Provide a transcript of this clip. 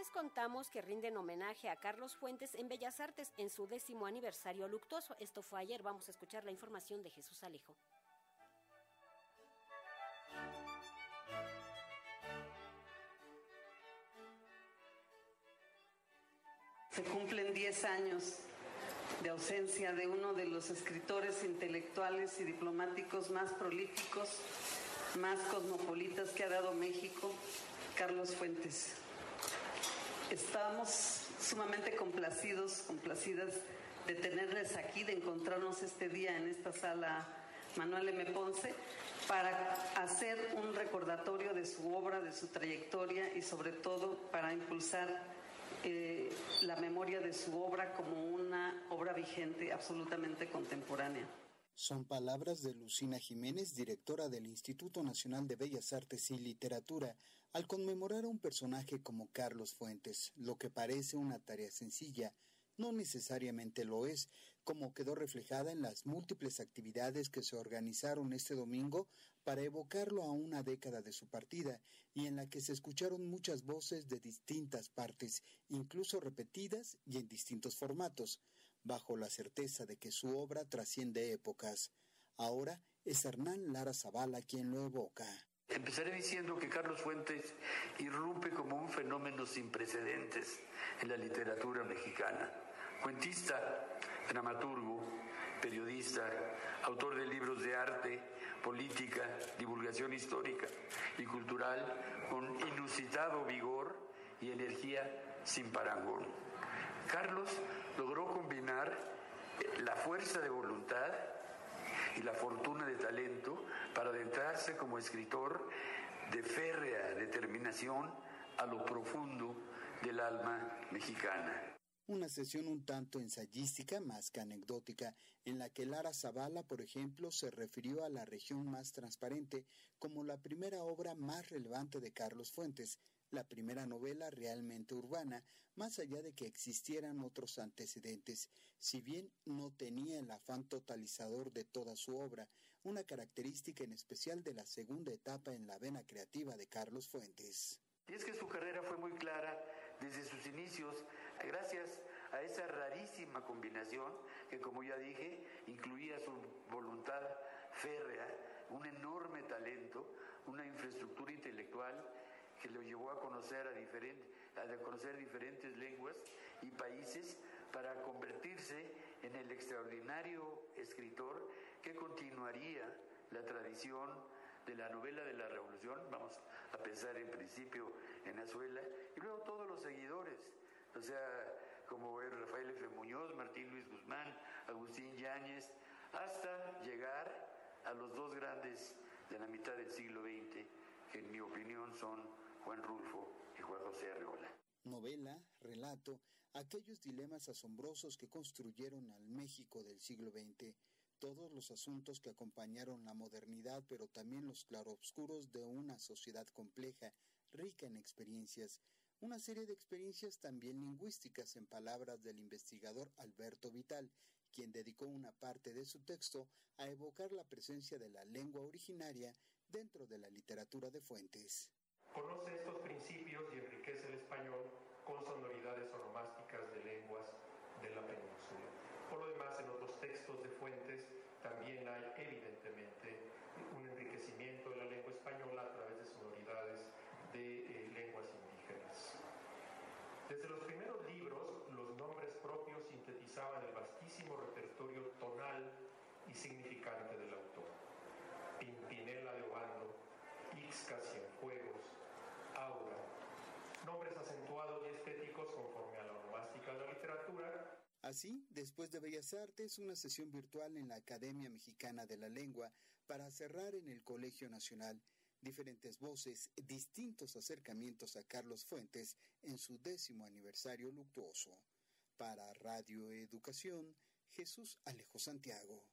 les contamos que rinden homenaje a Carlos Fuentes en Bellas Artes en su décimo aniversario luctuoso. Esto fue ayer. Vamos a escuchar la información de Jesús Alejo. Se cumplen 10 años de ausencia de uno de los escritores intelectuales y diplomáticos más prolíficos, más cosmopolitas que ha dado México, Carlos Fuentes. Estamos sumamente complacidos, complacidas de tenerles aquí, de encontrarnos este día en esta sala Manuel M. Ponce para hacer un recordatorio de su obra, de su trayectoria y sobre todo para impulsar eh, la memoria de su obra como una obra vigente, absolutamente contemporánea. Son palabras de Lucina Jiménez, directora del Instituto Nacional de Bellas Artes y Literatura, al conmemorar a un personaje como Carlos Fuentes, lo que parece una tarea sencilla, no necesariamente lo es, como quedó reflejada en las múltiples actividades que se organizaron este domingo para evocarlo a una década de su partida y en la que se escucharon muchas voces de distintas partes, incluso repetidas y en distintos formatos, bajo la certeza de que su obra trasciende épocas. Ahora es Hernán Lara Zavala quien lo evoca. Empezaré diciendo que Carlos Fuentes irrumpe como un fenómeno sin precedentes en la literatura mexicana. Cuentista, dramaturgo, periodista, autor de libros de arte, política, divulgación histórica y cultural con inusitado vigor y energía sin parangón. Carlos logró combinar la fuerza de voluntad y la fortuna de talento para adentrarse como escritor de férrea determinación a lo profundo del alma mexicana. Una sesión un tanto ensayística más que anecdótica, en la que Lara Zavala, por ejemplo, se refirió a la región más transparente como la primera obra más relevante de Carlos Fuentes, la primera novela realmente urbana, más allá de que existieran otros antecedentes, si bien no tenía el afán totalizador de toda su obra, una característica en especial de la segunda etapa en la vena creativa de Carlos Fuentes. Y es que su carrera fue muy clara desde sus inicios, gracias a esa rarísima combinación que, como ya dije, incluía su voluntad férrea, un enorme talento, una infraestructura intelectual que lo llevó a conocer a, a conocer diferentes lenguas y países para convertirse en el extraordinario escritor que continuaría la tradición de la novela de la revolución, vamos a pensar en principio en Azuela, y luego todos los seguidores, o sea, como Rafael F. Muñoz, Martín Luis Guzmán, Agustín Yáñez, hasta llegar a los dos grandes de la mitad del siglo XX, que en mi opinión son Juan Rulfo y Juan José. Novela, relato, aquellos dilemas asombrosos que construyeron al México del siglo XX, todos los asuntos que acompañaron la modernidad, pero también los claroscuros de una sociedad compleja, rica en experiencias, una serie de experiencias también lingüísticas en palabras del investigador Alberto Vital, quien dedicó una parte de su texto a evocar la presencia de la lengua originaria dentro de la literatura de Fuentes. Conoce estos principios y enriquece el español con sonoridades onomásticas de lenguas de la península. Por lo demás, en otros textos de fuentes también hay evidentemente un enriquecimiento de la lengua española a través de sonoridades de eh, lenguas indígenas. Desde los primeros libros, los nombres propios sintetizaban el vastísimo repertorio tonal y significante del autor. Pimpinela de Obando, Ixca Cienfuegos, Aura, nombres acentuados y estéticos conforme a la Así, después de Bellas Artes, una sesión virtual en la Academia Mexicana de la Lengua para cerrar en el Colegio Nacional diferentes voces, distintos acercamientos a Carlos Fuentes en su décimo aniversario luctuoso. Para Radio Educación, Jesús Alejo Santiago.